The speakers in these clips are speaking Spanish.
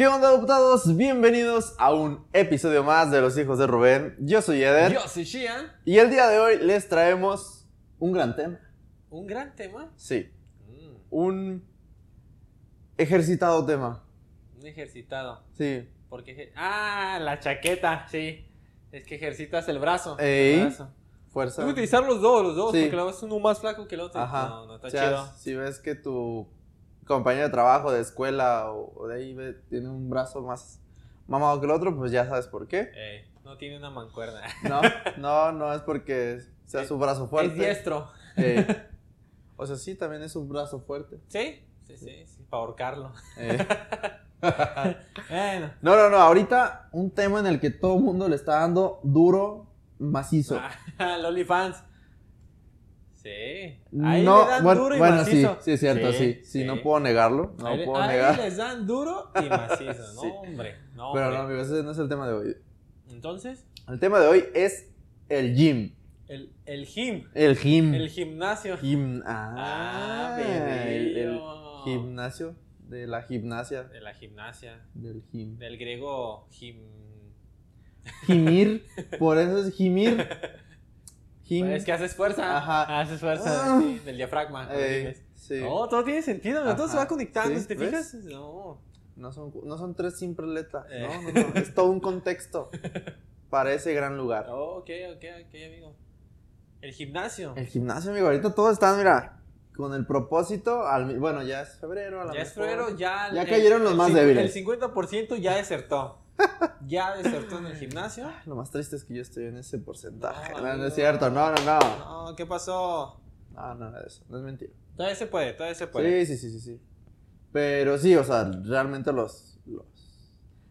¿Qué onda, adoptados? Bienvenidos a un episodio más de Los Hijos de Rubén. Yo soy Eder. Yo soy Shian. Y el día de hoy les traemos un gran tema. Un gran tema. Sí, Mm, un ejercitado tema. un ejercitado. Sí. Porque ah, la chaqueta, sí. Es que ejercitas el brazo. Ey. El brazo. Fuerza. Tengo que utilizar los dos, los dos, Sí. porque luego es uno más flaco que el otro. Ajá. No, no está O sea, chido. Si ves que tu compañero de trabajo, de escuela o, o de ahí ve- tiene un brazo más mamado que el otro, pues ya sabes por qué. Ey, no tiene una mancuerna. No, no, no es porque sea su brazo fuerte. Es diestro. Eh, o sea, sí, también es un brazo fuerte. ¿Sí? Sí, sí, sí, para ahorcarlo. Eh. Bueno. No, no, no, ahorita un tema en el que todo el mundo le está dando duro, macizo. Ah, Loli fans. Sí. Ahí no, le dan bueno, duro y bueno, sí, macizo. sí, es cierto, sí. Sí, no puedo negarlo, no ahí, puedo ahí negar. les dan duro y macizo. No, Sí. hombre. No, Pero hombre. no, ese no es el tema de hoy. Entonces, El tema de hoy es el gym. el, el gym. El gym. El gimnasio. Gim- Ah, ah, el, el bebillo. gimnasio de la gimnasia De la gimnasia. del gym. Del griego gim. Gimir, por eso es gimir. Es que haces fuerza. Ajá. Haces fuerza Ah. sí, del diafragma. Eh, sí. No, todo tiene sentido. Todo se va conectando. Sí, te ¿ves? fijas, no. No son, no son tres simples letras, Eh. no, no, no, es todo un contexto para ese gran lugar. Oh, ok, ok, ok, amigo. El gimnasio. El gimnasio, amigo, ahorita todos están, mira, con el propósito, al, bueno, ya es febrero, a lo Ya es mejor. febrero, ya. Ya el- cayeron los el más débiles. El 50% ya desertó. Ya desertó en el gimnasio. Lo más triste es que yo estoy en ese porcentaje. No, No, no, es cierto, no, no, no. No, ¿qué pasó? No, nada de eso, no es mentira. Todavía se puede, todavía se puede. Sí, sí, sí, sí, sí. Pero sí, o sea, realmente los, los,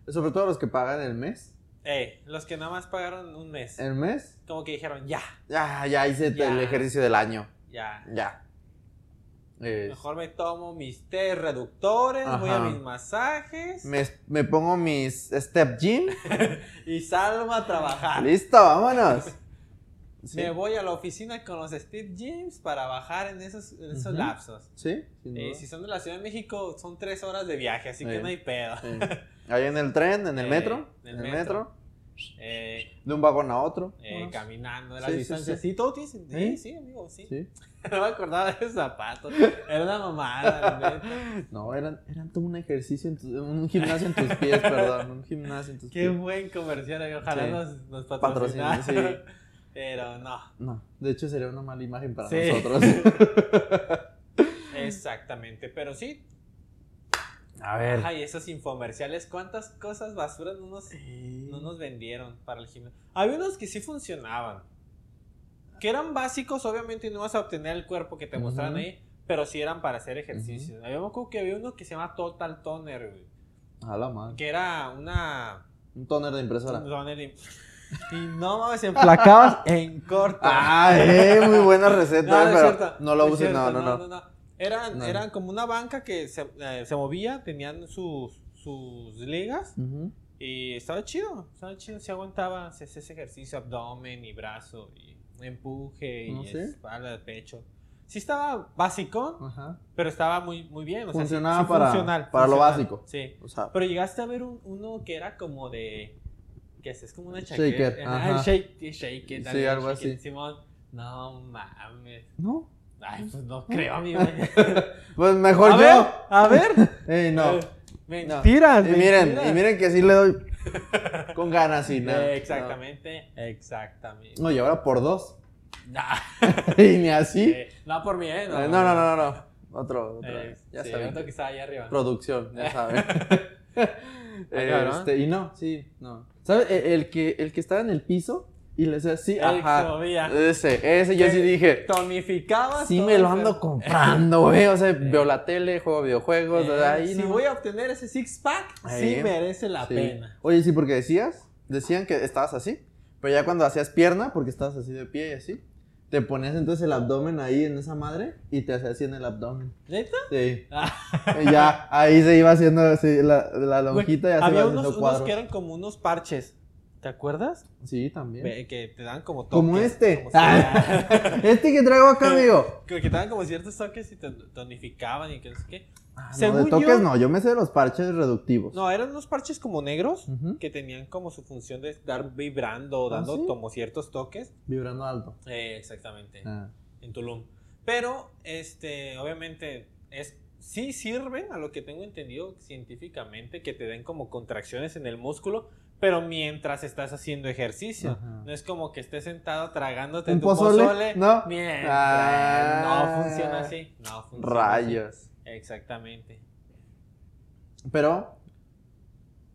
sobre todo los que pagan el mes, Ey, los que nada más pagaron un mes. el mes, Como que dijeron, ya, ya, ya hice Ya. el ejercicio del año, ya. ya. Mejor me tomo mis té reductores, voy a mis masajes me, me pongo mis step gym, y salgo a trabajar. listo, vámonos. Sí, Me voy a la oficina con los Steve Gyms para bajar en esos, en esos lapsos. sí, Eh, si son de la Ciudad de México, son tres horas de viaje, así que no hay pedo. Sí. Ahí en el tren, en el Eh, metro, en en el el metro. metro, Eh, de un vagón a otro. eh, caminando de las Sí, distancias. sí. Sí, todo tiene sentido. ¿Sí? Sí, sí, amigo, sí. Sí. no me acordaba de esos zapatos. Era una mamada. No, eran, eran todo un ejercicio, en tu- un gimnasio en tus pies, perdón, un gimnasio en tus Qué pies. buen comercial. Ojalá Sí. nos, nos Patrocina, patrocinaran. sí. Pero no. No, de hecho sería una mala imagen para Sí. nosotros. Exactamente. Pero sí. A ver. Ay, esos infomerciales. ¿Cuántas cosas basuras no nos, Sí. no nos vendieron para el gimnasio? Había unos que sí funcionaban. Que eran básicos, obviamente no vas a obtener el cuerpo que te Ujú. mostraron ahí. Pero sí eran para hacer ejercicio. Había me acuerdo que había uno que se llama Total Toner, güey. A la madre. Que era una. Un toner de impresora. un toner y, y no mames, emplacabas en corto. Ah, eh, muy buena receta, No, no eh, pero no lo es uses, no, cierto, no, no. Eran, No. eran como una banca que se, eh, se movía, tenían sus, sus ligas Ujú. y estaba chido, estaba chido, se aguantaba, se hacía ese ejercicio, abdomen y brazo y empuje y ¿No sé? espalda, pecho. Sí estaba básico, Ajá. pero estaba muy, muy bien. O sea, sí- Funcionaba sí para- funcional, para lo funcional, básico. Sí. O sea, Pero llegaste a ver un- uno que era como de. que es como una Shaker, chaqueta. Ah, ajá. shake, shake it, Sí, algo shake it. así. Simón, no mames. no. Ay, pues no creo, amigo. Pues mejor a yo. ver, a ver. Ey, no. Eh, Mentiras, Y miren, mentiras. y miren que sí le doy con ganas y nada. Eh, exactamente, exactamente. No, y ahora por dos. Nah, y ni así. eh, no por mí, ¿eh? Eh, No, no, no, no, no. Otro, otro. Eh, ya sí, saben. otro que estaba allá arriba. Producción, ya saben. este, y no, sí, no. ¿Sabes? El, el que, el que estaba en el piso y le decía, sí, ajá. Ese, ese yo sí dije. Tonificaba. Sí me lo ando comprando, güey. O sea, veo la tele, juego videojuegos, Eh, ahí si no. voy a obtener ese six pack, Ahí. sí merece la Sí. pena. Oye, sí, porque decías, decían que estabas así, pero ya cuando hacías pierna, porque estabas así de pie y así, te ponías entonces el abdomen ahí en esa madre y te hacías así en el abdomen. ¿Neta? Sí. Ah, Y ya, ahí se iba haciendo así, la, la lonjita ya se había unos, unos que eran como unos parches. ¿Te acuerdas? Sí, también. Ve, Que te dan como toques. Como este. como Ah, este que traigo acá, amigo. que que te dan como ciertos toques y te tonificaban y que no sé qué. Ah, no, de toques yo- no, yo me sé de los parches reductivos. No, eran unos parches como negros que tenían como su función de estar vibrando o ¿Ah, dando sí? como ciertos toques. Vibrando alto. Eh, exactamente. En Tulum. Pero, este, obviamente, es, sí sirven, a lo que tengo entendido científicamente, que te den como contracciones en el músculo, pero mientras estás haciendo ejercicio. Ajá. No es como que estés sentado tragándote ¿Un tu pozole? pozole. No. Mientras. Ah. no funciona así. No funciona Rayos. así. Exactamente. Pero,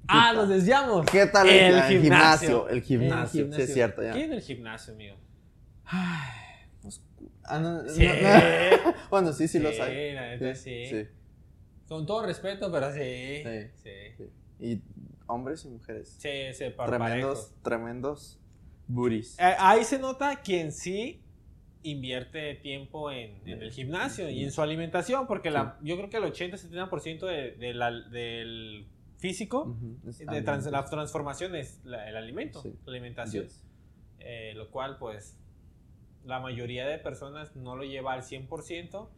Ah, nos desviamos. ¿qué tal El el, gimnasio. gimnasio? El gimnasio, sí es cierto, ya. ¿Qué en el gimnasio, amigo? Ah, no, no, Sí. no. Bueno, sí, sí, los hay. la neta sí. sí. Con todo respeto, pero sí. Sí. Y hombres y mujeres. Sí, sí, par- tremendos, parejos. tremendos booties. Eh, ahí se nota quien sí invierte tiempo en, en el gimnasio y en su alimentación, porque la, yo creo que el 80-70% de, de la- del físico, de trans- la transformación es la- el alimento, la alimentación. Yes. Eh, lo cual, pues, la mayoría de personas no lo lleva al 100%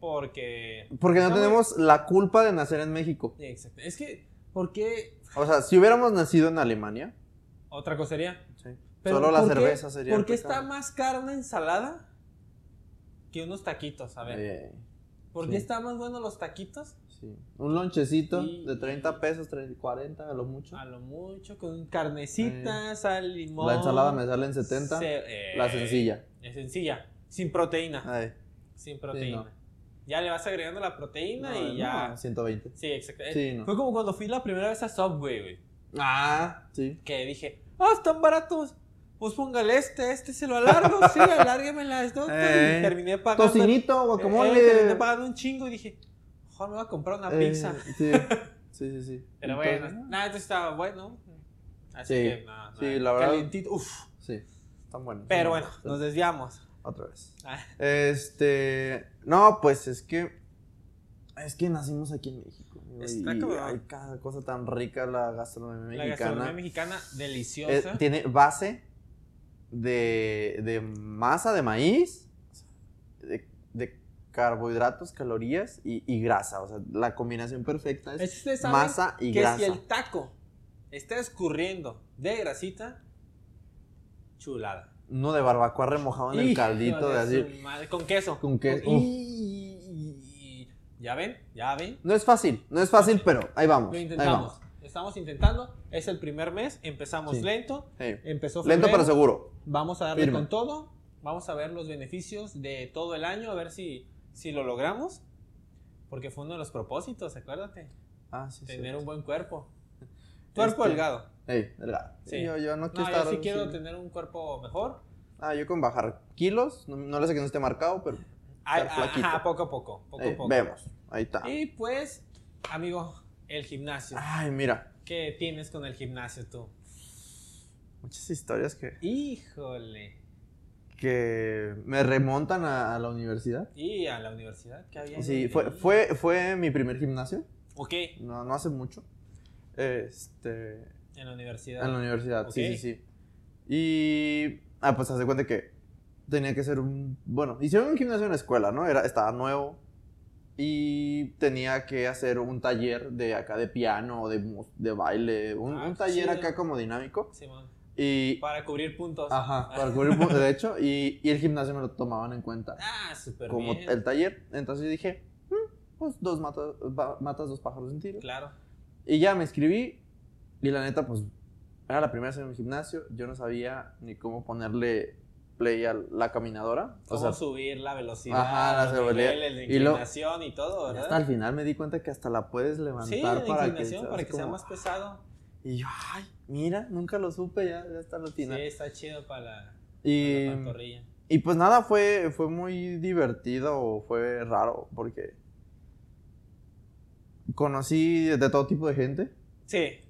porque... Porque no tenemos la culpa de nacer en México. Exacto. Es que, ¿por qué? O sea, si hubiéramos nacido en Alemania, Otra cosa sería... sí, Pero solo la ¿por qué- cerveza sería. ¿Por qué está más cara una ensalada que unos taquitos? A ver. Eh, ¿Por sí. qué están más buenos los taquitos? Sí. Un lonchecito Y- de 30 pesos, 30, 40 a lo mucho. A lo mucho, con carnecitas, sal, limón. La ensalada me sale en 70. Ce- eh, La sencilla. Es sencilla. Sin proteína. Ay, sin proteína. no. Ya le vas agregando la proteína no, y ya. no, 120. Sí, exacto. Eh, Sí. Fue como cuando fui la primera vez a Subway, güey. Ah, sí. Que dije, ah, están baratos. Pues póngale este, este se lo alargo, sí, alárgueme las dos. Eh, y terminé pagando. Tocinito, eh, guacamole. terminé pagando un chingo y dije, mejor me voy a comprar una Eh, pizza. Sí, sí, sí. sí. Pero Entonces, bueno, nada, esto estaba bueno. Así Sí, que nada, sí, nada, la verdad. Calientito, uf. Sí, están buenos. Pero bueno, nos desviamos. Otra vez. Ah, Este. No, pues es que. Es que nacimos aquí en México. Está y hay cada cosa tan rica la gastronomía La mexicana. gastronomía mexicana Eh, deliciosa. tiene base de, de masa de maíz, de, de carbohidratos, calorías y, y grasa. O sea, la combinación perfecta es que masa y que grasa. si el taco está escurriendo de grasita, chulada. Uno de barbacoa remojado en el caldito de así. madre, Con queso. Con queso. Y- ¿Ya ven? ¿Ya ven? No es fácil, no es fácil, pero ahí vamos. Lo ahí intentamos. vamos. Estamos intentando. Es el primer mes. Empezamos Sí. lento. Sí. Empezó Lento febrero. pero seguro. Vamos a darle Firme. con todo. Vamos a ver los beneficios de todo el año, a ver si, si lo logramos. Porque fue uno de los propósitos, acuérdate. Ah, sí, sí. tener un buen cuerpo. Cuerpo Este- delgado. Ey, delgado. Sí. Yo, yo no No, quiero yo estar. sí quiero sí. tener un cuerpo mejor. Ah, yo con bajar kilos. No, no le sé que no esté marcado, pero. Ay, Estar flaquito. ajá, poco a poco. Poco ey, a poco. vemos. Ahí está. Y pues, amigo, el gimnasio. Ay, mira. ¿Qué tienes con el gimnasio tú? Muchas historias que, Híjole. Que me remontan a, a la universidad. ¿Y a la universidad? ¿Qué había? Sí, fue, fue, fue mi primer gimnasio. Ok, No, no hace mucho. Este. en la universidad. En la universidad, sí, Ok. sí, sí. Y. Ah, pues hace cuenta que tenía que ser un. Bueno, hicieron un gimnasio en la escuela, ¿no? Era, estaba nuevo. Y tenía que hacer un taller de acá de piano, de, de baile. Un, Ah, un qué taller chido. acá como dinámico. Simón. Y. Para cubrir puntos. Ajá, para cubrir pu- de hecho. Y, y el gimnasio me lo tomaban en cuenta. Ah, súper como bien. el taller. Entonces dije, "Mm, pues dos matas, matas dos pájaros de un tiro. Claro. Y ya me inscribí. Y la neta, pues, era la primera vez en el gimnasio. Yo no sabía ni cómo ponerle play a la caminadora. O Cómo sea, subir la velocidad, Ajá, la de Y lo- inclinación y, todo, ¿verdad? hasta al final me di cuenta que hasta la puedes levantar sí, para que, inclinación, para así que sea más pesado. Y yo, ay, mira, nunca lo supe, ya, ya está al Sí, está chido para la, para y, la pantorrilla. y pues nada, fue, fue muy divertido, fue raro, porque conocí de todo tipo de gente. Sí,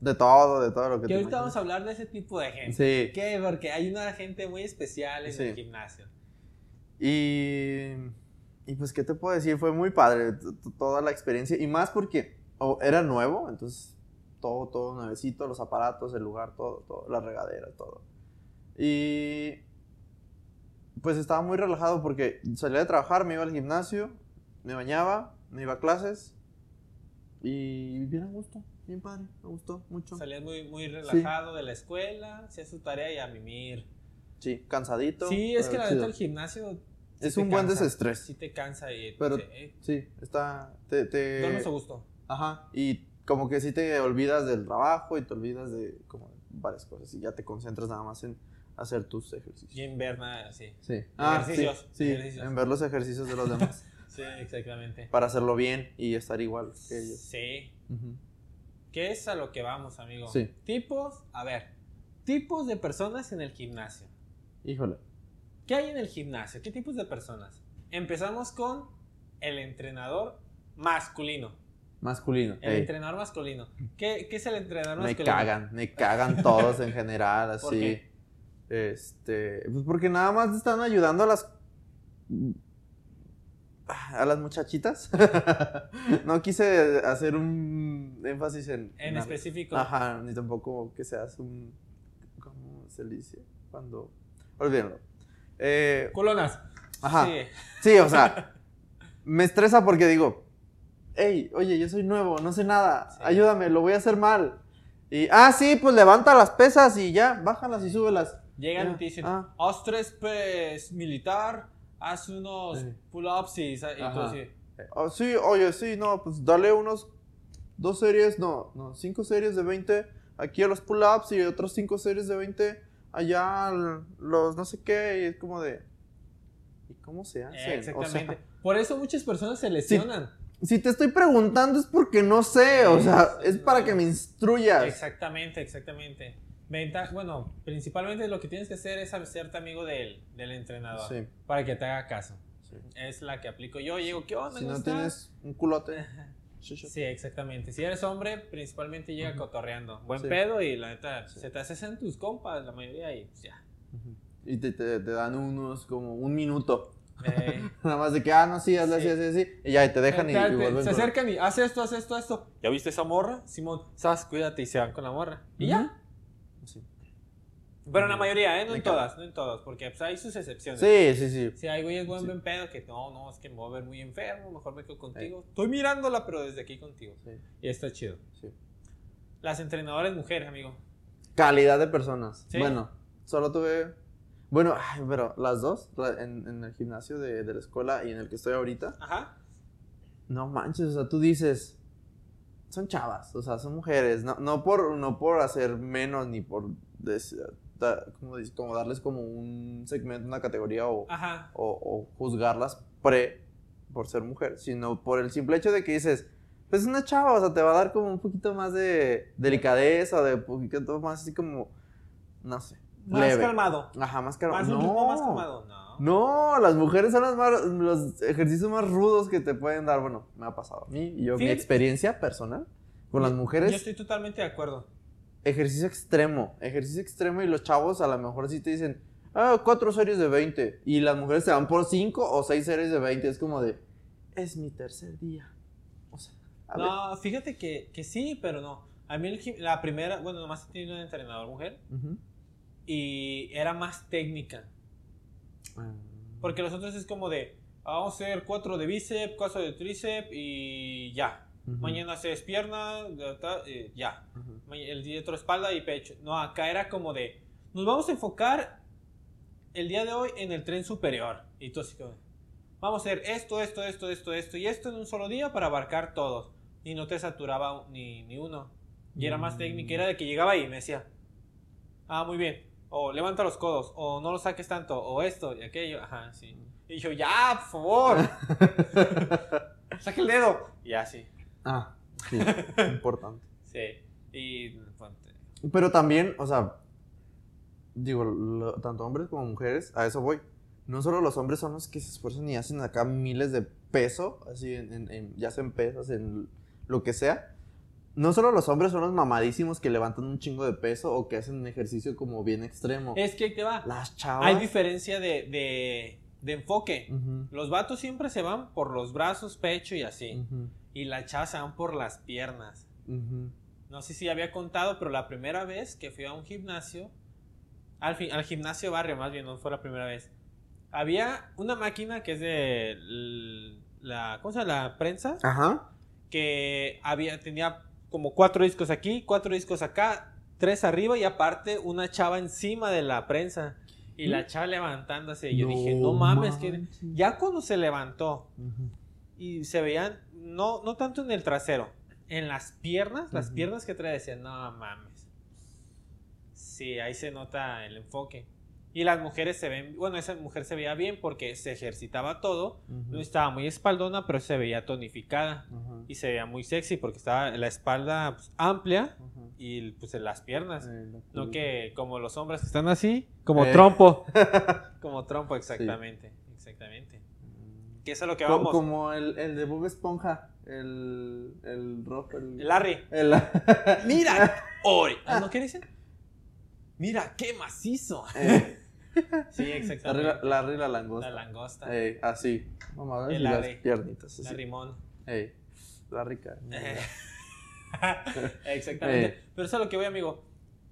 De todo, de todo lo que que te ahorita vamos a hablar de ese tipo de gente. Sí. ¿Qué? Porque hay una gente muy especial en Sí. el gimnasio. Y, y pues, ¿qué te puedo decir? Fue muy padre toda la experiencia. Y más porque oh, era nuevo, entonces todo, todo nuevecito, los aparatos, el lugar, todo, todo, la regadera, todo. Y pues estaba muy relajado porque salía de trabajar, me iba al gimnasio, me bañaba, me iba a clases Y bien a gusto, bien padre, me gustó mucho. Salías muy, muy relajado de la escuela, hacías su tarea y a mimir. Sí, cansadito. Sí, es que la neta el gimnasio sí Es un buen cansa, desestrés. Sí te cansa y Pero- sí, eh, Sí, está. Te, te- duermes a gusto. Ajá. Y como que sí te olvidas del trabajo y te olvidas de como varias cosas. Y ya te concentras nada más en hacer tus ejercicios. Y en ver nada. Sí. Ejercicios, sí, sí, ejercicios. en ver los ejercicios de los demás. Sí, exactamente. para hacerlo bien y estar igual que ellos. Sí. ¿Qué es a lo que vamos, amigo? Sí. Tipos, a ver, tipos de personas en el gimnasio. Híjole. ¿Qué hay en el gimnasio? ¿Qué tipos de personas? Empezamos con el entrenador masculino. Masculino. El ey. entrenador masculino. ¿Qué, qué es el entrenador Me masculino? cagan, me cagan todos en general, así. ¿Por qué? Este, pues porque nada más están ayudando a las a las muchachitas. no quise hacer un énfasis en En específico. Ajá, ni tampoco que seas un ¿cómo se dice? Cuando olvídenlo. Eh, Colonas. Ajá. Sí. Sí, o sea, me estresa porque digo, hey, oye, yo soy nuevo, no sé nada, Sí. ayúdame, lo voy a hacer mal. Y, ah, sí, pues levanta las pesas y ya, bájalas y súbelas. Llegan Ya, y te dicen, ah. haz tres pes militar, haz unos Sí. pull-ups y, y tú así. "Ah, sí, oye, sí, no, pues dale unos dos series, no, no, cinco series de 20 aquí a los pull-ups y otros cinco series de 20 allá al- los no sé qué, y es como de... ¿Y cómo se hace? Eh, O sea, exactamente. Por eso muchas personas se lesionan. Si te estoy preguntando es porque no sé, o sea, es para que me instruyas. Exactamente, exactamente. Venta- bueno, principalmente lo que tienes que hacer es hacerte amigo del, del entrenador Sí. para que te haga caso. Sí. Es la que aplico yo. Llego, ¿qué onda? Si ¿Cómo no estás?" tienes un culote. sí, exactamente. Si eres hombre, principalmente llega Ujú. cotorreando. Buen Sí. pedo y la neta, se te hacen tus compas, la mayoría, y ya. Ujú. Y te, te- te dan unos como un minuto. Eh, Nada más de que, ah, no, sí, hazle así, Sí. así, así. Y ya, y te dejan y, y vuelven. se acercan y haz esto, haz esto, haz esto. ¿Ya viste esa morra? Simón, sabes, cuídate y se van con la morra. Y ya. Sí. Pero en la mayoría, ¿eh? No Me en cago. todas, no en todas, porque pues, hay sus excepciones. Sí, sí, sí. Si hay güeyes buen Sí. buen pedo que no, no, es que me voy a ver muy enfermo, mejor me quedo contigo. Estoy mirándola, pero desde aquí contigo. sí, Y está chido. sí. Las entrenadoras mujeres, amigo. Calidad de personas. Sí. Bueno, solo tuve. Bueno, pero las dos, en, en el gimnasio de, de la escuela y en el que estoy ahorita, Ajá. no manches, o sea, tú dices, son chavas, o sea, son mujeres, no, no, por, no por hacer menos ni por des- da- como, como darles como un segmento, una categoría o, Ajá. o, o juzgarlas pre por ser mujer, sino por el simple hecho de que dices, pues es una chava, o sea, te va a dar como un poquito más de delicadeza, de un poquito más así como, no sé, Más leve. calmado. Ajá, más calmado. Más un no, ritmo más calmado. No. no, las mujeres son las más- los ejercicios más rudos que te pueden dar. Bueno, me ha pasado a mí y yo, mi experiencia personal con las mujeres, Yo estoy totalmente de acuerdo. ejercicio extremo, ejercicio extremo y los chavos a lo mejor sí te dicen, ah, cuatro series de 20 y las mujeres se van por cinco o seis series de 20. Es como de, es mi tercer día. O sea, a ver. No, fíjate que, que sí, pero no. A mí el la primera, bueno, nomás he tenido una entrenador mujer Ujú. Y era más técnica. Ah. Porque los otros es como de, ah, vamos a hacer cuatro de bíceps, cuatro de tríceps y ya. Ujú. Mañana haces pierna, eh, ya. El día otro espalda y pecho. No, acá era como de, nos vamos a enfocar el día de hoy en el tren superior. Y tú así como, vamos a hacer esto, esto, esto, esto, esto y esto en un solo día para abarcar todos. Y no te saturaba ni, ni uno. Y era más Mm. técnica, era de que llegaba ahí y me decía, ah, muy bien. O levanta los codos, o no los saques tanto, o esto y aquello. Ajá, sí. Y yo, ya, por favor. Saca el dedo. Y así. Ah, sí, importante. Sí. Y Pero también, o sea, digo, lo- tanto hombres como mujeres, a eso voy. No solo los hombres son los que se esfuerzan y hacen acá miles de peso, así, en, en- en- ya sea en pesas, en lo que sea. No solo los hombres son los mamadísimos que levantan un chingo de peso o que hacen un ejercicio como bien extremo. Es que ahí te va. Las chavas. Hay diferencia de, de, de enfoque. Los vatos siempre se van por los brazos, pecho y así. Y las chavas se van por las piernas. No sé si había contado, pero la primera vez que fui a un gimnasio, al, fin, al gimnasio barrio más bien, no fue la primera vez. Había una máquina que es de la, ¿cómo se llama? La prensa. Ajá. que había, tenía como cuatro discos aquí, cuatro discos acá, tres arriba y aparte una chava encima de la prensa. Y la chava levantándose. Y yo dije, no mames, que ya cuando se levantó y se veían, no, no tanto en el trasero, en las piernas, las piernas que trae decían, no mames. Sí, ahí se nota el enfoque. Y las mujeres se ven, bueno, esa mujer se veía bien porque se ejercitaba todo, no estaba muy espaldona, pero se veía tonificada y se veía muy sexy porque estaba la espalda pues, amplia y pues en las piernas. Eh, la No que como los hombres que están así, como Eh. trompo. como trompo, exactamente. Exactamente. Mm. Que eso es lo que vamos. Como el, el de Bob Esponja. El. El rojo. El. El Larry. el- Mira, Ori. Ah, ¿No qué dicen? Mira, qué macizo. eh, Sí, exactamente. la- la langosta. La langosta. Eh, así. Y las piernitas. La rimón. Ey, la rica. Exactamente. Pero eso es a lo que voy, amigo.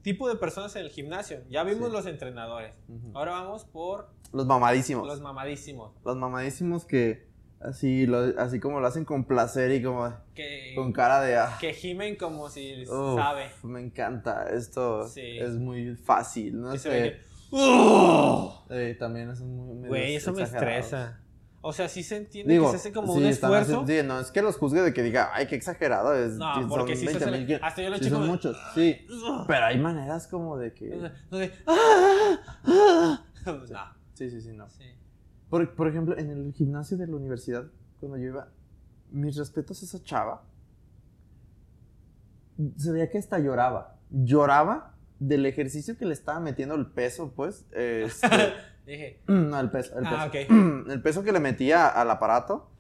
Tipo de personas en el gimnasio. Ya vimos Sí. los entrenadores. Ahora vamos por Los mamadísimos. los Los, mamadísimos. mamadísimos que así, lo, así como lo hacen con placer y como Que, con cara de ah, que gimen como si uf, sabe. Me encanta. Esto Sí. es muy fácil. No sé. ¡Oh! Eh, también es muy. Güey, eso me estresa. O sea, sí se entiende Digo, que se hace como sí, un esfuerzo. sí, no es que los juzgue de que diga, ay, qué exagerado. Es, No, son porque sí se 20 hace- mil hasta yo lo sí checo son de- muchos, sí. Pero hay maneras como de que. No de, ¡Ah! ¡Ah! No, Sí, sí, sí, no. sí. Por, por ejemplo, en el gimnasio de la universidad, cuando yo iba, mis respetos a esa chava, se veía que hasta lloraba. Lloraba del ejercicio que le estaba metiendo el peso, pues. este, Dije, no, el peso. El peso. Ah, ok. El peso que le metía al aparato.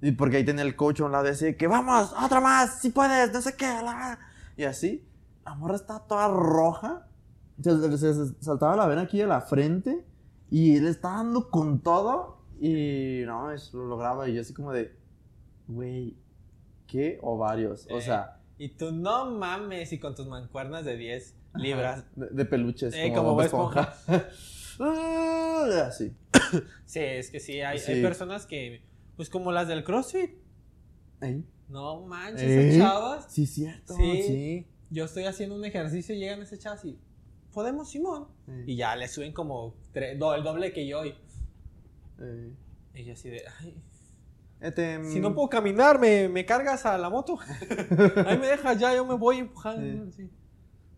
Y porque ahí tenía el coach a un lado y decía que vamos, otra más, si puedes, no sé qué. la-". Y así, la morra estaba toda roja. Se, se- se saltaba la vena aquí de la frente. Y le estaba dando con todo. Y no, eso lo lograba. Y yo así como de, güey, ¿qué ovarios? O Eh, sea, y tú no mames, y con tus mancuernas de 10 libras. de, de peluches. Eh, como, como Esponja. Ah, así. Sí, es que sí, hay, Sí. hay personas que, pues como las del CrossFit. Ey. No manches, ¿Eh? chavas. Sí, cierto. Sí. Sí. Yo estoy haciendo un ejercicio y llegan esas chavas y, ¿podemos, Simón? Eh, Y ya le suben como el doble que yo. Y, eh, y yo así de, ay, este, si no mm, puedo caminar, me, me cargas a la moto. Ahí me dejas ya, yo me voy empujando. sí.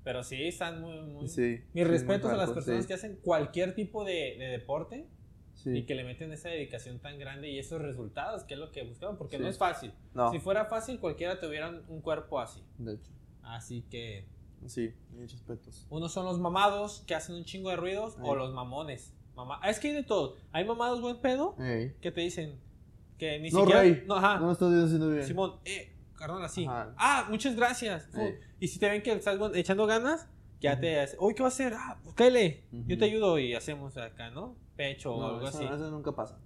Pero sí, están muy... muy... Sí. Mis sí, respetos a las personas sí, que hacen cualquier tipo de, de deporte sí. y que le meten esa dedicación tan grande y esos resultados, que es lo que buscaban, porque no es fácil. No, Si fuera fácil, cualquiera tuviera un- un cuerpo así. de hecho. Así que Sí, mis respetos. unos son los mamados que hacen un chingo de ruidos o Ey. los mamones. Ah, es que hay de todo. Hay mamados buen pedo Ey. que te dicen que ni No, siquiera... rey. No, ajá. No lo estoy haciendo bien. Simón, eh, carnal, así. Ajá. Ah, muchas gracias. Ey. Y si te ven que estás echando ganas, ya te hace, uy, ¿qué va a hacer? Ah, pues cáele, yo Ujú. te ayudo y hacemos acá, ¿no? Pecho o No, algo eso, así. eso nunca pasa.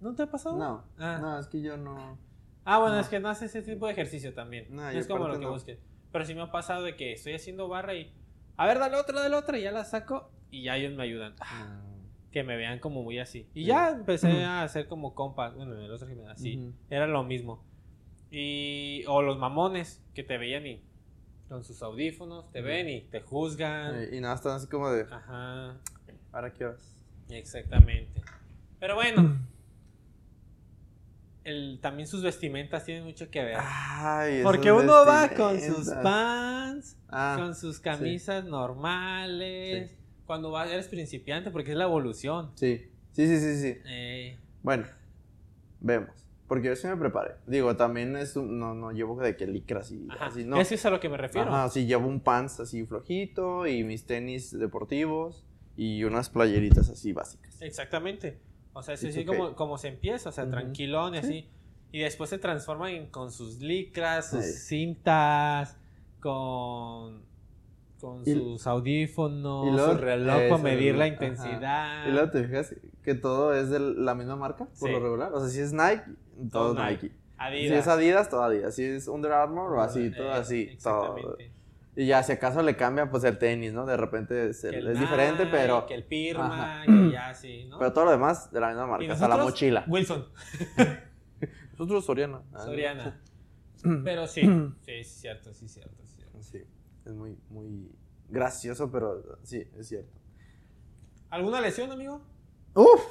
¿No te ha pasado? No, Ah. no, es que yo no. Ah, bueno, No. es que no haces ese tipo de ejercicio también. No, No, es como lo que busques. Pero sí me ha pasado de que estoy haciendo barra y, a ver, dale otra, dale otra, y ya la saco y ya ellos me ayudan. Ah, Que me vean como muy así. Y Sí. ya empecé a hacer como compas. Bueno, en el otro gimnasio, así. Ujú. Era lo mismo. Y, o los mamones que te veían y con sus audífonos, te ven y te juzgan. Ey, y nada, están así como de. Ajá, ¿Ahora qué horas? exactamente. Pero bueno, el, también sus vestimentas tienen mucho que ver. Ay, Porque uno va con sus pants, Ah, con sus camisas normales. Sí. Cuando vas, eres principiante, porque es la evolución. sí. Sí, sí, sí, sí. Eh, Bueno, vemos. Porque yo sí me preparé. Digo, también es un- no, no llevo de que licras y ajá. así, no. Eso es a lo que me refiero. Ajá, sí, llevo un pants así flojito y mis tenis deportivos y unas playeritas así básicas. Exactamente. O sea, es así okay. como, como se empieza, o sea, Ujú. tranquilón y Sí. así. Y después se transforma en, con sus licras, sus cintas, con, con Y- sus audífonos, y luego- su reloj para medir la ajá. intensidad. Y luego te fijas que todo es de la misma marca, por Sí. lo regular. O sea, si es Nike, todo, Todo Nike. Nike. Si Adidas. es Adidas, todo Adidas. Si es Under Armour o así, Eh, todo así. Todo. Exactamente. Y ya, si acaso le cambia, pues el tenis, ¿no? De repente es, es el diferente, Nike, pero, Que el Pirma, Ajá. que ya sí, ¿no? pero todo lo demás de la misma marca. Hasta la mochila. Wilson, Nosotros Soriana. Ah, Soriana. Pero sí, sí, es cierto, sí, es cierto, sí, cierto. Sí, es muy, muy gracioso, pero sí, es cierto. ¿Alguna lesión, amigo? ¡Uf!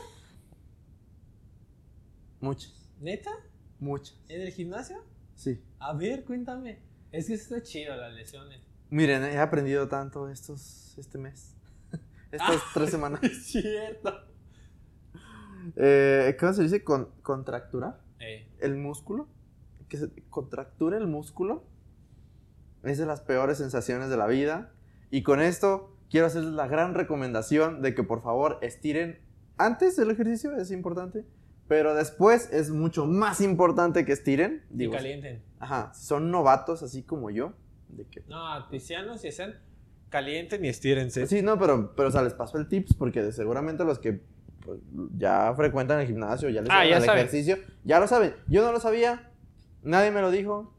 Muchas, ¿Neta? muchas. ¿En el gimnasio? Sí. A ver, cuéntame. Es que está chido las lesiones. Miren, he aprendido tanto estos, este mes. Estas tres semanas. Es cierto. Eh, ¿Cómo se dice? Con, contracturar Eh, el músculo. Que se contracture el músculo. Es de las peores sensaciones de la vida. Y con esto quiero hacerles la gran recomendación de que por favor estiren antes del ejercicio, es importante. Pero después es mucho más importante que estiren. y Digo, calienten. ajá, si son novatos así como yo. De que, No, ticianos y sean calienten y estírense. Sí, no, pero, pero o sea, les paso el tips porque seguramente los que pues, ya frecuentan el gimnasio, ya les Ah, ya el saben. ejercicio, ya lo saben. Yo no lo sabía, nadie me lo dijo.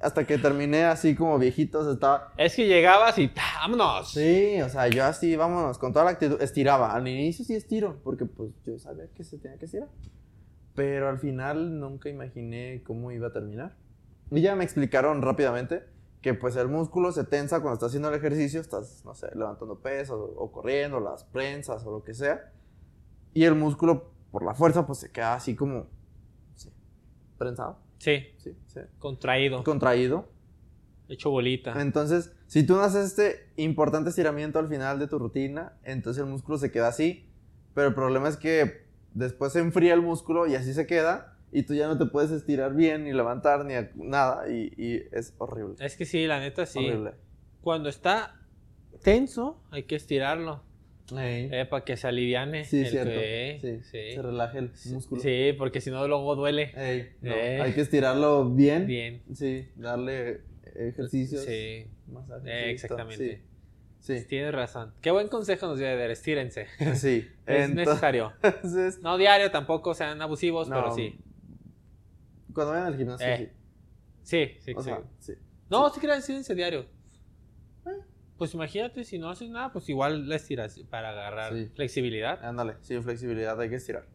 Hasta que terminé así como viejitos, estaba... Es que llegabas y. ¡vámonos! Sí, o sea, yo así, vámonos, con toda la actitud, estiraba. Al inicio sí estiro, porque pues yo sabía que se tenía que estirar. Pero al final nunca imaginé cómo iba a terminar. Y ya me explicaron rápidamente que pues el músculo se tensa cuando estás haciendo el ejercicio, estás, no sé, levantando pesos o, o corriendo, las prensas o lo que sea. Y el músculo, por la fuerza, pues se queda así como, sí, prensado, Sí, sí, sí, contraído, contraído. hecho bolita. Entonces, si tú no haces este importante estiramiento al final de tu rutina, entonces el músculo se queda así. Pero el problema es que después se enfría el músculo y así se queda. Y tú ya no te puedes estirar bien, ni levantar, ni nada. Y, y es horrible. Es que sí, la neta sí. Horrible. Cuando está tenso, hay que estirarlo. Ey. Eh, para que se aliviane. sí, el cierto. que- sí, sí. Se relaje el músculo. Sí, porque si no luego duele. Ey, no, Eh. Hay que estirarlo bien. Bien. Sí, darle ejercicios. Sí, masajes, eh, exactamente. Sí, Tienes razón. Qué buen consejo nos dio de dar, estírense. sí. Es necesario. No diario tampoco sean abusivos, No, pero sí. cuando vayan al gimnasio, Eh, sí. Sí, sí, O sí. sea, sí. No, sí crean, estírense diario. Pues imagínate, si no haces nada, pues igual la estiras para agarrar Sí. flexibilidad. Ándale, sí, flexibilidad, hay que estirar.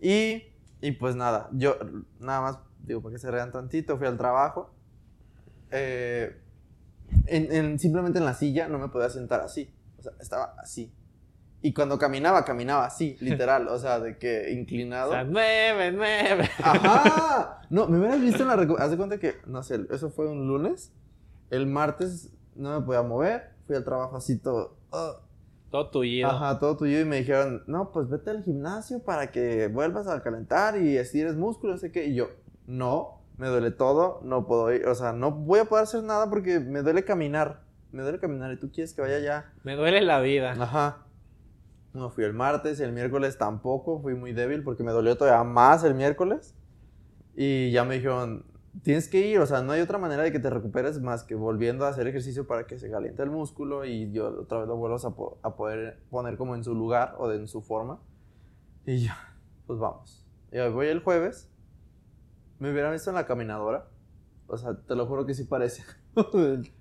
Y, y pues nada, yo nada más, digo, para que se rean tantito, fui al trabajo. Eh, en- en- simplemente en la silla no me podía sentar así. O sea, estaba así. Y cuando caminaba, caminaba así, literal. O sea, de que O inclinado. sea, nueve, nueve. ¡Ajá! No, me hubieras visto en la... Haz de cuenta que, no sé, eso fue un lunes. El martes no me podía mover. Fui al trabajo así todo... ah, Todo tullido. Ajá, todo tuyo y me dijeron, no, pues vete al gimnasio para que vuelvas a calentar y estires músculo, no sé qué. Y yo, no, me duele todo, no puedo ir, o sea, no voy a poder hacer nada porque me duele caminar, me duele caminar y tú quieres que vaya ya. Me duele la vida. Ajá. No fui el martes, el miércoles tampoco, fui muy débil porque me dolió todavía más el miércoles. Y ya me dijeron, tienes que ir, o sea, no hay otra manera de que te recuperes más que volviendo a hacer ejercicio para que se caliente el músculo y yo otra vez lo vuelvas a, po- a poder poner como en su lugar o en su forma. Y yo, pues vamos. Y hoy voy el jueves, me hubiera visto en la caminadora, o sea, te lo juro que sí parece.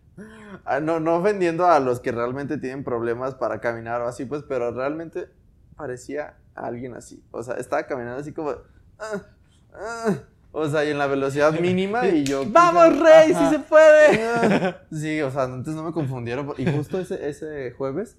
Ah, no, no ofendiendo a los que realmente tienen problemas para caminar o así, pues, pero realmente parecía alguien así. O sea, estaba caminando así como... ah, ah, o sea, y en la velocidad mínima y yo... ¡Vamos, Rey! ¡Sí se puede! Ah, Sí, o sea, antes no me confundieron. Y justo ese, ese jueves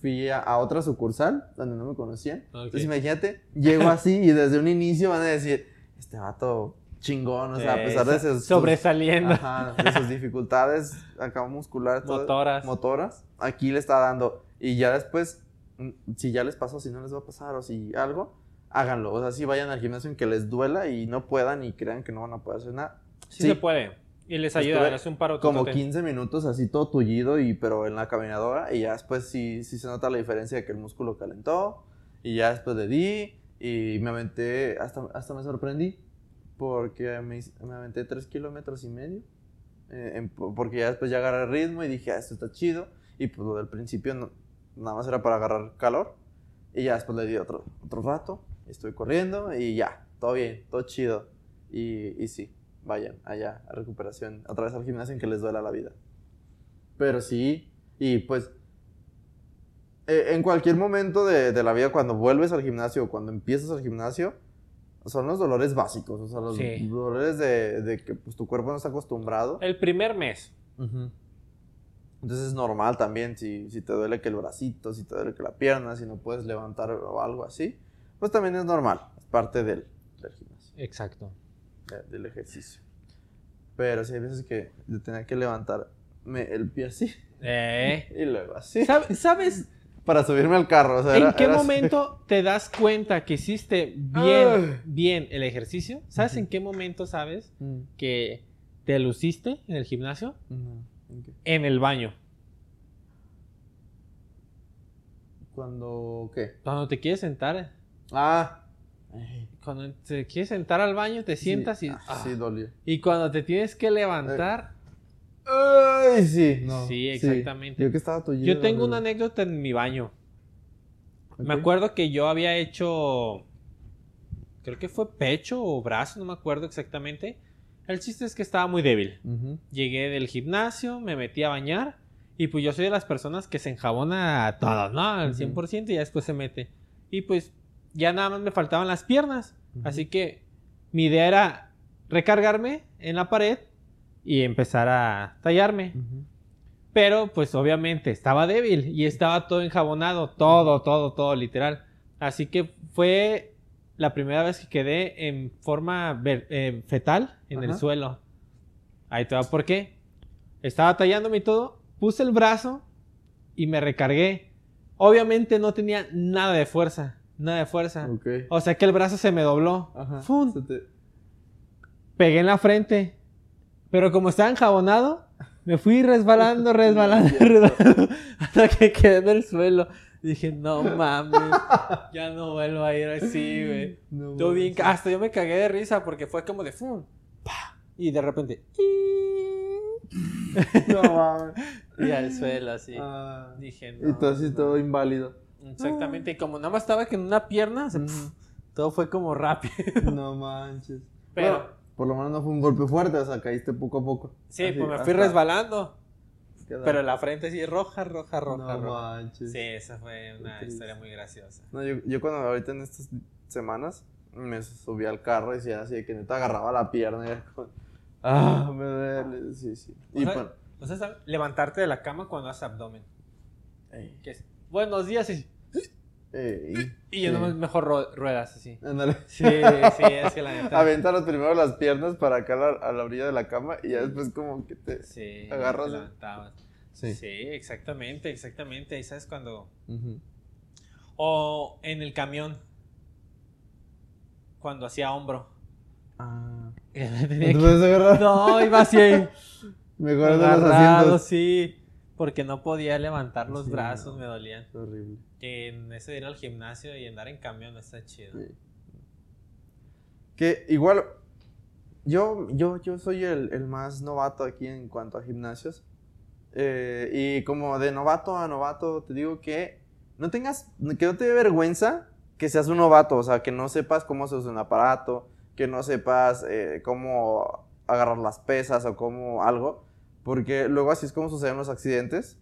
fui a, a otra sucursal donde no me conocían. Ok. Entonces imagínate, llego así y desde un inicio van a decir, este vato chingón, o sea, a Eh, pesar de so- sus... Sobresaliendo. Ajá, de sus dificultades acá musculares. todo- Motoras. Motoras. Aquí le está dando. Y ya después, mm, si ya les pasó, si no les va a pasar o si algo, háganlo. O sea, si vayan al gimnasio en que les duela y no puedan y crean que no van a poder hacer nada. Sí, se puede. Y les ayuda, es un paro Como totote. 15 minutos así todo tullido, y, pero en la caminadora. Y ya después sí, sí se nota la diferencia de que el músculo calentó. Y ya después le di. Y me aventé, hasta, hasta me sorprendí. Porque me, me aventé 3 kilómetros y medio. eh, en- porque ya después ya agarré el ritmo y dije, ah, esto está chido. Y pues lo del principio no- nada más era para agarrar calor. Y ya después le di otro, otro rato. Estoy corriendo y ya, todo bien, todo chido. Y, y sí, vayan allá a recuperación, otra vez al gimnasio en que les duela la vida. Pero sí, y pues eh, en cualquier momento de, de la vida, cuando vuelves al gimnasio o cuando empiezas al gimnasio, son los dolores básicos, o sea, los Sí. dolores de, de que pues, tu cuerpo no está acostumbrado. El primer mes. Ujú. Entonces es normal también si, si te duele que el bracito, si te duele que la pierna, si no puedes levantar o algo así, pues también es normal, es parte del, del gimnasio, Exacto. de- del ejercicio. Pero sí hay veces que yo tenía que levantarme el pie así Eh. y luego así ¿Sab- ¿Sabes para subirme al carro. O sea, en era- qué era así. momento te das cuenta que hiciste bien, bien el ejercicio? ¿Sabes en qué momento sabes Mm, que te luciste en el gimnasio? En el baño. Cuando, ¿qué? Cuando te quieres sentar. Ah. Cuando te quieres sentar al baño, te sientas sí, y. ah, ah. Sí, dolió. Y cuando te tienes que levantar. Ay, sí. no, Sí, exactamente. Yo que estaba tullido. Yo tengo una anécdota en mi baño. Me acuerdo que yo había hecho. Creo que fue pecho o brazo, no me acuerdo exactamente. El chiste es que estaba muy débil. Llegué del gimnasio, me metí a bañar. Y pues yo soy de las personas que se enjabona a todos, ¿no? Al Ujú. 100% y ya después se mete. Y pues ya nada más me faltaban las piernas. Así que mi idea era recargarme en la pared y empezar a tallarme. Pero pues obviamente estaba débil y estaba todo enjabonado, todo, todo, todo, literal. Así que fue la primera vez que quedé en forma eh, fetal en el suelo. Ahí te va, ¿por qué? Estaba tallándome y todo, puse el brazo y me recargué. Obviamente no tenía nada de fuerza, nada de fuerza. O sea que el brazo se me dobló. Ajá. ¡Fum! Te- pegué en la frente. Pero como estaba enjabonado, me fui resbalando, resbalando, resbalando, hasta que quedé en el suelo. Dije, no mames, ya no vuelvo a ir así, güey. No Todo bien, hasta yo me cagué de risa porque fue como de fum, pa, y de repente, No mames. y al suelo así. Ah. Dije, Y no. tú así no". todo inválido. Exactamente, y como nada más estaba que en una pierna, se- todo fue como rápido. No manches. Pero- Bueno, por lo menos no fue un golpe fuerte, o sea, caíste poco a poco. Sí, Así, pues me fui hasta resbalando. Pero la frente sí, roja, roja, roja, No roja. manches. Sí, esa fue una triste. historia muy graciosa. No, yo, yo cuando ahorita en estas semanas me subí al carro y decía así de que neta agarraba la pierna y era como, ah, me duele, sí, sí. O Y sea, pues, O sea, ¿sabes? levantarte de la cama cuando haces abdomen. ey, Que es, buenos días y, ey, y sí. nomás mejor ru- ruedas así. Ándale. Sí, sí, es que la neta. Aviéntalos primero las piernas para acá a la, a la orilla de la cama y ya después como que te... Sí, agarras te. Sí. Sí. exactamente, exactamente. Y sabes cuando. O en el camión. Cuando hacía hombro. Ah. Tenía ¿No te que- agarrar? No, iba así. Mejor de los agarrado, asientos. sí. Porque no podía levantar los Sí, brazos, no. me dolían. Horrible. Que en eso de ir al gimnasio y andar en camión está chido. Sí. Que igual, yo, yo, yo soy el, el más novato aquí en cuanto a gimnasios. Eh, y como de novato a novato, te digo que no tengas, que no te dé vergüenza que seas un novato, o sea, que no sepas cómo se usa un aparato, que no sepas eh, cómo agarrar las pesas o cómo algo, porque luego así es como suceden los accidentes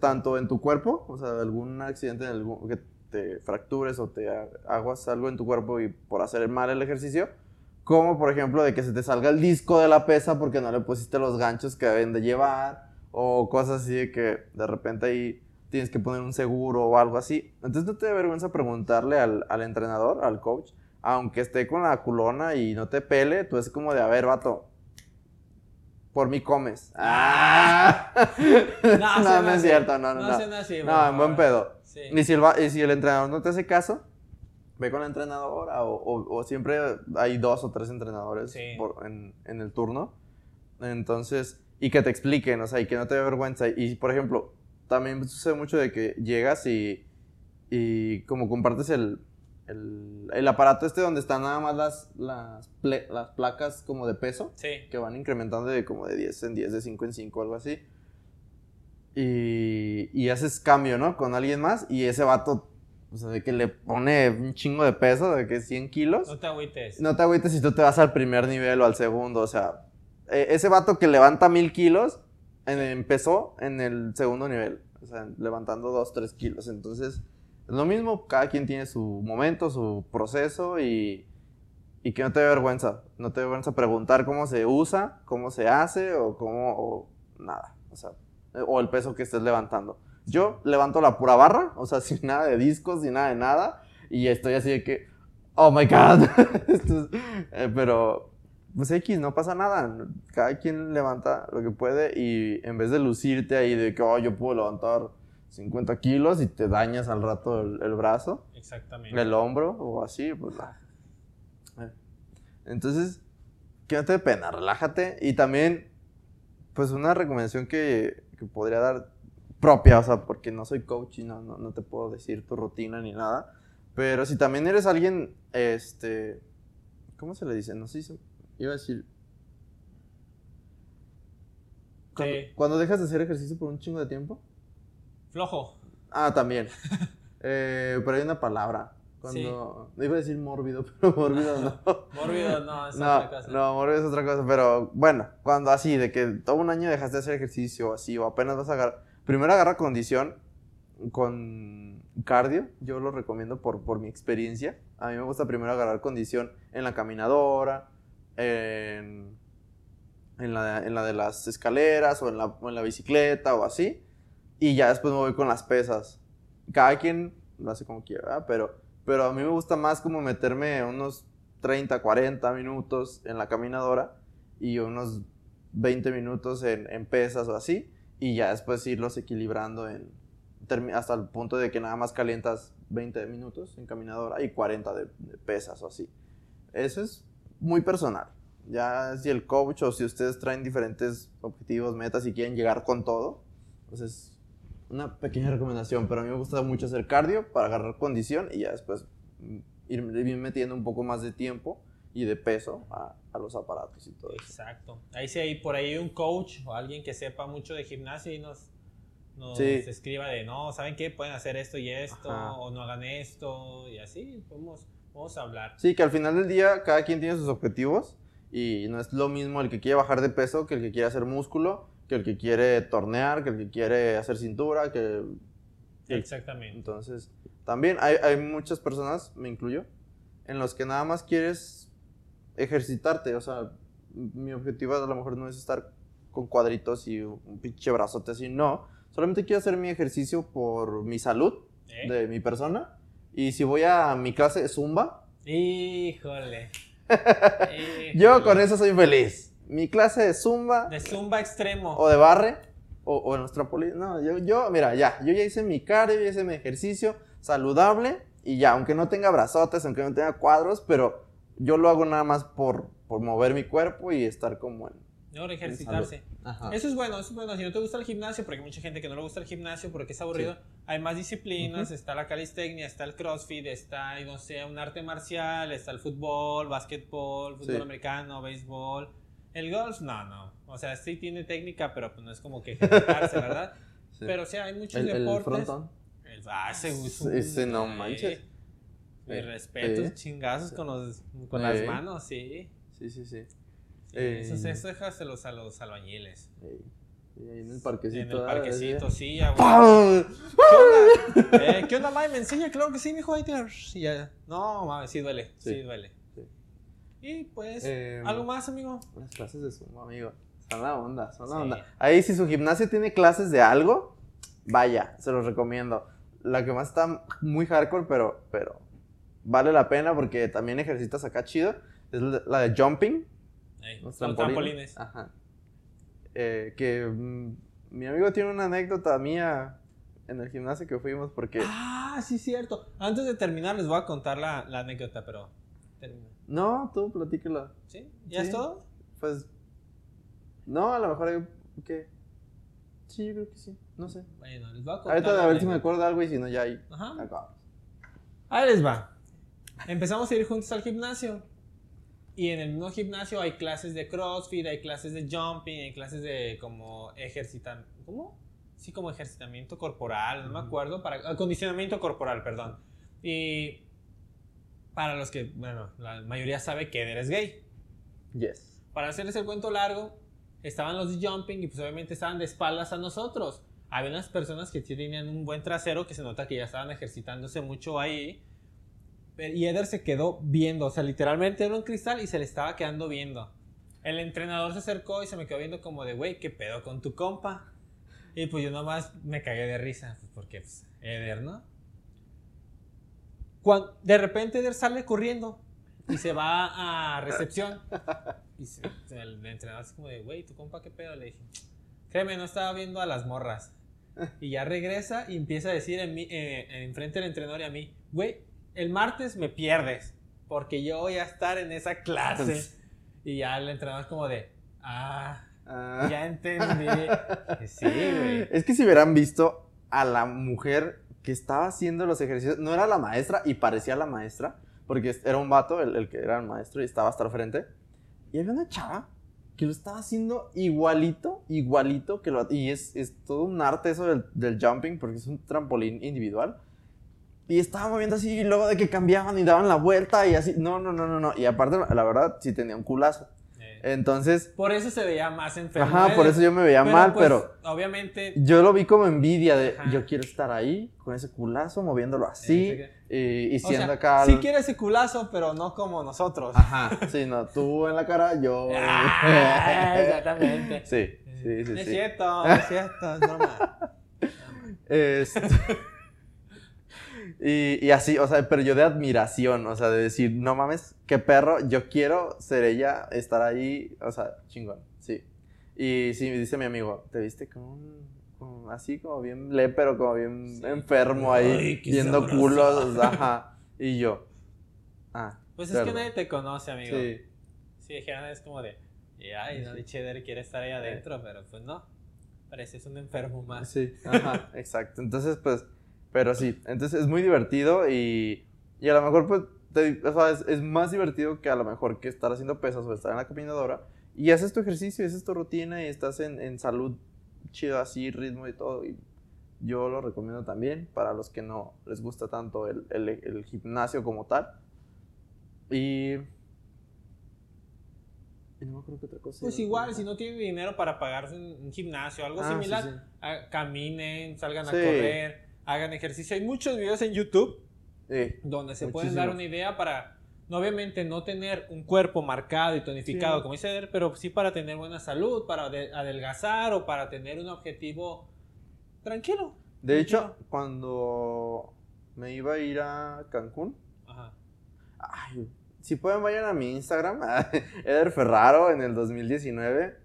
Tanto en tu cuerpo, o sea, algún accidente en algún, que te fractures o te hagas algo en tu cuerpo y por hacer mal el ejercicio, como por ejemplo de que se te salga el disco de la pesa porque no le pusiste los ganchos que deben de llevar, o cosas así de que de repente ahí tienes que poner un seguro o algo así. Entonces no te da vergüenza preguntarle al, al entrenador, al coach, aunque esté con la culona y no te pele, tú es como de, a ver, vato, por mí comes. Ah. no, sean no es así. cierto, no, no, no. sean así, No, en buen pedo. Sí. Y si, el, y si el entrenador no te hace caso, ve con la entrenadora o, o- o siempre hay dos o tres entrenadores Sí. por- en, en el turno. Entonces, y que te expliquen, o sea, y que no te dé vergüenza. Y, por ejemplo, también sucede mucho de que llegas y, y como compartes el, el, el aparato este donde están nada más las, las, ple- las placas como de peso Sí. que van incrementando de como de 10 en 10, de 5 en 5, algo así. Y, y haces cambio, ¿no? Con alguien más y ese vato, o sea, de que le pone un chingo de peso, de que 100 kilos. No te agüites. No te agüites si tú te vas al primer nivel o al segundo, o sea, eh, ese vato que levanta mil kilos en- empezó en el segundo nivel, o sea, levantando 2, 3 kilos. Entonces, es lo mismo, cada quien tiene su momento, su proceso y, y que no te dé vergüenza. No te dé vergüenza preguntar cómo se usa, cómo se hace o cómo, o nada. O sea, o el peso que estés levantando. Yo levanto la pura barra, o sea, sin nada de discos, sin nada de nada. Y estoy así de que, oh my god. Esto es- eh, pero, pues X, no pasa nada. Cada quien levanta lo que puede y en vez de lucirte ahí de que, oh, yo puedo levantar 50 kilos y te dañas al rato el, el brazo, Exactamente. el hombro o así, pues. Eh. Entonces, que no te dé pena, relájate. Y también, pues una recomendación que, que podría dar propia, o sea, porque no soy coach y no, no, no te puedo decir tu rutina ni nada. Pero si también eres alguien, este, ¿cómo se le dice? No sé si, iba a decir... Cuando, Sí. cuando dejas de hacer ejercicio por un chingo de tiempo. Flojo. Ah, también. Eh, pero hay una palabra. Cuando. Iba a decir mórbido, pero mórbido no. Mórbido, no, es No, otra cosa. no, mórbido es otra cosa. Pero bueno, cuando así, de que todo un año dejaste de hacer ejercicio, así, o apenas vas a agarrar. Primero agarra condición con cardio. Yo lo recomiendo por, por mi experiencia. A mí me gusta primero agarrar condición en la caminadora, en, en, la, en la de las escaleras, o en la, o en la bicicleta, o así. Y ya después me voy con las pesas. Cada quien lo hace como quiera. Pero, pero a mí me gusta más como meterme unos 30, 40 minutos en la caminadora y unos 20 minutos en, en pesas o así. Y ya después irlos equilibrando en, hasta el punto de que nada más calientas 20 minutos en caminadora y 40 de, de pesas o así. Eso es muy personal. Ya si el coach o si ustedes traen diferentes objetivos, metas y quieren llegar con todo, pues es una pequeña recomendación. Pero a mí me gusta mucho hacer cardio para agarrar condición y ya después mm, ir, ir metiendo un poco más de tiempo y de peso a, a los aparatos y todo eso. Exacto. Ahí sí hay por ahí un coach o alguien que sepa mucho de gimnasia y nos, nos Sí. escriba de no, ¿saben qué? Pueden hacer esto y esto, Ajá. o no hagan esto, y así podemos, podemos hablar. Sí, que al final del día cada quien tiene sus objetivos y no es lo mismo el que quiere bajar de peso que el que quiere hacer músculo, que el que quiere tornear, que el que quiere hacer cintura, que... Exactamente. Entonces, también hay, hay muchas personas, me incluyo, en los que nada más quieres ejercitarte, o sea, mi objetivo a lo mejor no es estar con cuadritos y un pinche brazote así, no, solamente quiero hacer mi ejercicio por mi salud ¿Eh? de mi persona y si voy a mi clase de zumba, Híjole. Yo Híjole. con eso soy feliz. Mi clase de zumba De zumba extremo. o de barre o, o en los trampolines. No, yo, yo, mira, ya. Yo ya hice mi cardio, ya hice mi ejercicio saludable y ya, aunque no tenga brazotes, aunque no tenga cuadros, pero yo lo hago nada más por, por mover mi cuerpo y estar como en. Mejor ejercitarse. Eso es bueno, eso es bueno. Si no te gusta el gimnasio, porque hay mucha gente que no le gusta el gimnasio porque es aburrido, hay más disciplinas. Está la calistenia, está el crossfit, está, no sé, un arte marcial, está el fútbol, básquetbol, fútbol Sí. americano, béisbol. El golf, no, no. O sea, sí tiene técnica, pero pues no es como que ejercitarse, ¿verdad? Sí. Pero sí, hay muchos el, el deportes. frontón. El- ah, ese, es un- Ese no eh, manches. Mis Eh, respetos, eh. chingazos con, los, con Eh. las manos, sí. Sí, sí, sí. Eh. Eso, eso déjaselos a los albañiles. Y ahí en el parquecito. En el ah, parquecito, así. sí, ya. ¿Qué onda? Eh, ¿Qué onda, Mike? ¿Me enseña? Claro que sí, mijo. Ahí te... ya. No, mames, sí duele. Sí, Sí. duele. Y pues, Em, ¿algo más, amigo? Las clases de sumo, amigo. Son la onda, son la Sí. onda. Ahí, si su gimnasio tiene clases de algo, vaya, se los recomiendo. La que más está muy hardcore, pero, pero vale la pena porque también ejercitas acá chido. Es la de jumping. Ey, Los los trampolines. trampolines. Ajá. Eh, que mm, mi amigo tiene una anécdota mía en el gimnasio que fuimos porque... Ah, sí, cierto. Antes de terminar, les voy a contar la, la anécdota, pero. termina. No, tú platícalo. ¿Sí? ¿Ya Sí. es todo? Pues... No, a lo mejor hay... ¿Qué? Sí, yo creo que sí. No sé. Bueno, les voy a contar. Ahorita a ver si me acuerdo algo y si no, ya ahí. Ajá. acabamos. Ahí les va. Empezamos a ir juntos al gimnasio. Y en el mismo gimnasio hay clases de CrossFit, hay clases de jumping, hay clases de como ejercitamiento. ¿Cómo? Sí, como ejercitamiento corporal, no me acuerdo. Para, acondicionamiento corporal, perdón. Y para los que, bueno, la mayoría sabe que eres gay. Yes. Para hacerles el cuento largo, estaban los jumping y pues obviamente estaban de espaldas a nosotros. Había unas personas que tenían un buen trasero que se nota que ya estaban ejercitándose mucho ahí. Y Eder se quedó viendo, o sea, literalmente era un cristal y se le estaba quedando viendo. El entrenador se acercó y se me quedó viendo como de, güey, ¿qué pedo con tu compa? Y pues yo nomás me cagué de risa, pues, porque pues, Eder, ¿no? Cuan- de repente sale corriendo y se va a recepción. Y se- el entrenador es como de, güey, ¿tu compa qué pedo? Le dije, créeme, no estaba viendo a las morras. Y ya regresa y empieza a decir en, mí, eh, enfrente del entrenador y a mí, güey, el martes me pierdes, porque yo voy a estar en esa clase. Y ya el entrenador es como de, ah, Ah. ya entendí. Sí, güey. Es que si hubieran visto a la mujer que estaba haciendo los ejercicios, no era la maestra y parecía la maestra, porque era un vato, el, que era el maestro y estaba hasta el frente, y había una chava que lo estaba haciendo igualito, igualito que lo... Y es, es todo un arte eso del, del jumping, porque es un trampolín individual. Y estaba moviendo así, y luego de que cambiaban y daban la vuelta y así. No, no, no, no, no. Y aparte, la verdad, sí tenía un culazo. Eh, Entonces, Por eso se veía más enfermo. ajá, por eso yo me veía mal, pues, pero Obviamente. yo lo vi como envidia de Ajá. yo quiero estar ahí con ese culazo moviéndolo así Eh, y, o siendo sea, acá sí quiere ese culazo, pero no como nosotros. ajá sí no tú en la cara yo Ah, exactamente. sí sí sí No es sí cierto, no es cierto, es broma. Este- y, y así o sea pero yo de admiración o sea de decir no mames qué perro yo quiero ser ella estar ahí o sea chingón sí y sí me dice mi amigo te viste como un- como así como bien lépero como bien Sí. enfermo ahí viendo sabroso. culos ajá y yo ah Pues es que nadie te conoce, amigo. sí dijeran es como de, "Y, ay, no, Cheder quiere estar ahí adentro, pero pues no. Pareces un enfermo más. Sí, ajá, exacto. Entonces, pues, pero sí, entonces es muy divertido y, y a lo mejor, pues, te- o sea, es, es más divertido que a lo mejor que estar haciendo pesas o estar en la caminadora y haces tu ejercicio, haces tu rutina y estás en, en salud chido así, ritmo y todo. Y yo lo recomiendo también para los que no les gusta tanto el, el- el gimnasio como tal. Y... no me acuerdo qué otra cosa. Pues igual, si no tienen dinero para pagarse un, gimnasio, algo Ah, similar, sí. ah, caminen, salgan a correr, hagan ejercicio. Hay muchos videos en YouTube Sí. donde se pueden dar una idea para, obviamente, no tener un cuerpo marcado y tonificado, Sí. como dice Eder, pero sí para tener buena salud, para de- adelgazar o para tener un objetivo tranquilo. De hecho, cuando me iba a ir a Cancún, Ajá. ay, si pueden vayan a mi Instagram, Eder Ferraro en el 2019,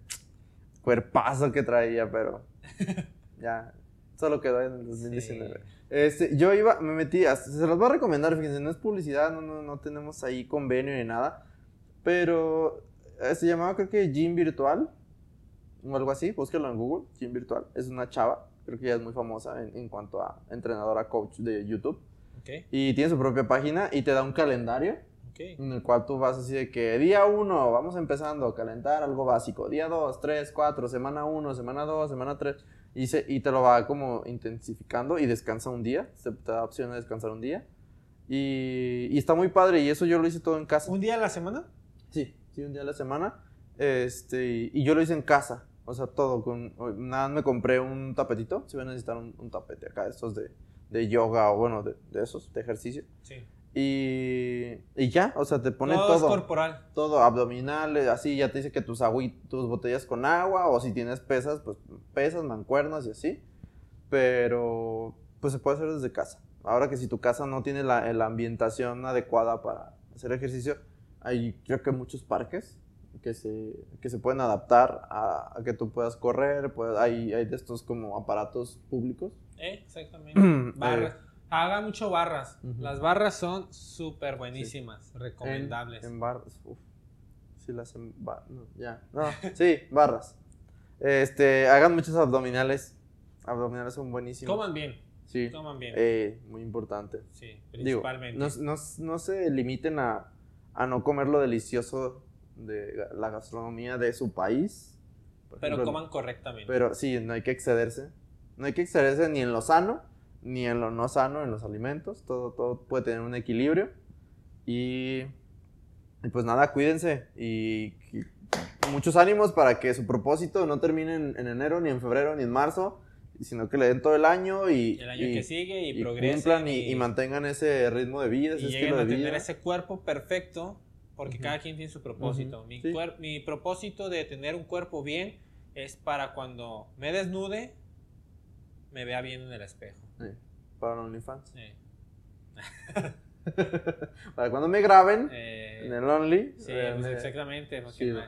cuerpazo que traía, pero ya, solo quedó en el 2019. Este, yo iba, me metí, hasta- se los voy a recomendar, fíjense, no es publicidad, no, no, no tenemos ahí convenio ni nada, pero eh, se llamaba creo que Gym Virtual, o algo así, búsquelo en Google, Gym Virtual, es una chava, creo que ella es muy famosa en, en cuanto a entrenadora coach de YouTube, Ok, y tiene su propia página y te da un calendario ok. en el cual tú vas así de que día 1, vamos empezando a calentar algo básico, día 2, 3, 4, semana 1, semana 2, semana 3, y, se- y te lo va como intensificando y descansa un día, se te da opción de descansar un día. Y, y está muy padre y eso yo lo hice todo en casa. ¿Un día a la semana? Sí, sí, un día a la semana. Este, y, yo lo hice en casa, o sea, todo. Con, nada, me compré un tapetito, si van a necesitar un, un tapete acá, estos de, de yoga o bueno, de, de esos, de ejercicio. Sí. Y, y ya, o sea, te pone Todo es todo corporal. todo abdominales, así ya te dice que tus, agui- tus botellas con agua, o si tienes pesas, pues pesas, mancuernas y así. Pero pues se puede hacer desde casa. Ahora que si tu casa no tiene la, la ambientación adecuada para hacer ejercicio, hay creo que muchos parques que se, que se pueden adaptar a, a que tú puedas correr, puedes- hay, hay de estos como aparatos públicos. Eh, exactamente. Barras. Haga mucho barras. Las barras son súper buenísimas, recomendables. En, en barras. Sí, las en ba- no, ya. No, sí, barras. Este, hagan muchos abdominales. Abdominales son buenísimos. Coman bien, Sí. coman bien. Eh, muy importante. sí, Digo, principalmente. no, no, no se limiten a, a no comer lo delicioso de la gastronomía de su país. Por pero ejemplo, coman correctamente. Pero sí, no hay que excederse. No hay que excederse ni en lo sano, ni en lo no sano, en los alimentos. Todo, todo puede tener un equilibrio. Y, y pues nada, cuídense. Y, y muchos ánimos para que su propósito no termine en, en enero, ni en febrero, ni en marzo. sino que le den todo el año y, El año y- que sigue y, progresen. cumplan y, mantengan ese ritmo de vida, ese y estilo a de tener vida. ese cuerpo perfecto, porque cada quien tiene su propósito. Mi, sí. mi propósito de tener un cuerpo bien es para cuando me desnude, me vea bien en el espejo. Sí, para OnlyFans. Eh, para cuando me graben eh, en el Only. sí, vean, pues eh, exactamente. porque me,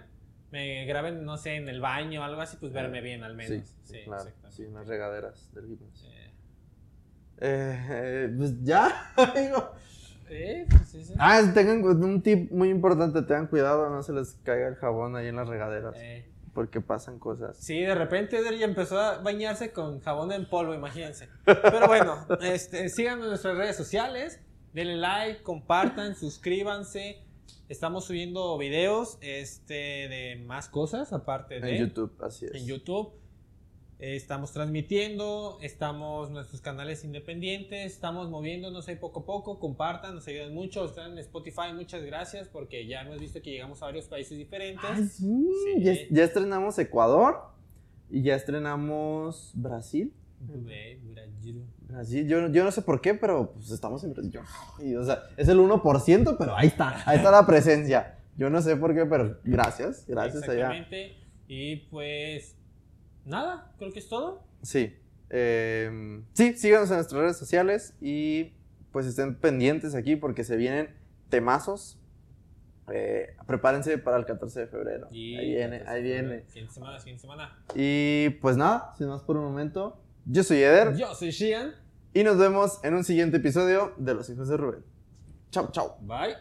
me graben, no sé, en el baño o algo así, pues verme bien al menos. Sí, Sí, claro. exactamente. Sí, en las regaderas del gimnasio. Eh, Eh, eh, pues ya, eh, pues sí, sí. Ah, tengan un tip muy importante, tengan cuidado, no se les caiga el jabón ahí en las regaderas, Eh, porque pasan cosas. Sí, de repente Eder ya empezó a bañarse con jabón en polvo, imagínense. Pero bueno, este, síganos en nuestras redes sociales, denle like, compartan, suscríbanse. Estamos subiendo videos este, de más cosas aparte de En YouTube, así es. en YouTube. Eh, Estamos transmitiendo, estamos nuestros canales independientes, estamos moviéndonos ahí poco a poco, compartan, nos ayudan mucho, están en Spotify, muchas gracias porque ya hemos visto que llegamos a varios países diferentes. Ay, sí, Sí. Ya, ya estrenamos Ecuador y ya estrenamos Brasil. Brasil. Brasil, yo, yo no sé por qué, pero pues estamos en Brasil. Y, o sea, es el 1%, pero ahí está, ahí está la presencia. Yo no sé por qué, pero gracias, gracias allá. Exactamente. Y pues nada, creo que es todo. Sí. eh, sí, síganos en nuestras redes sociales y pues estén pendientes aquí porque se vienen temazos. Eh, prepárense para el 14 de febrero. Y ahí viene, ahí viene. Siguiente semana, siguiente semana. Y pues nada, sin más por un momento, yo soy Eder Yo soy Shian. y nos vemos en un siguiente episodio de Los Hijos de Rubén. Chao, chao. Bye.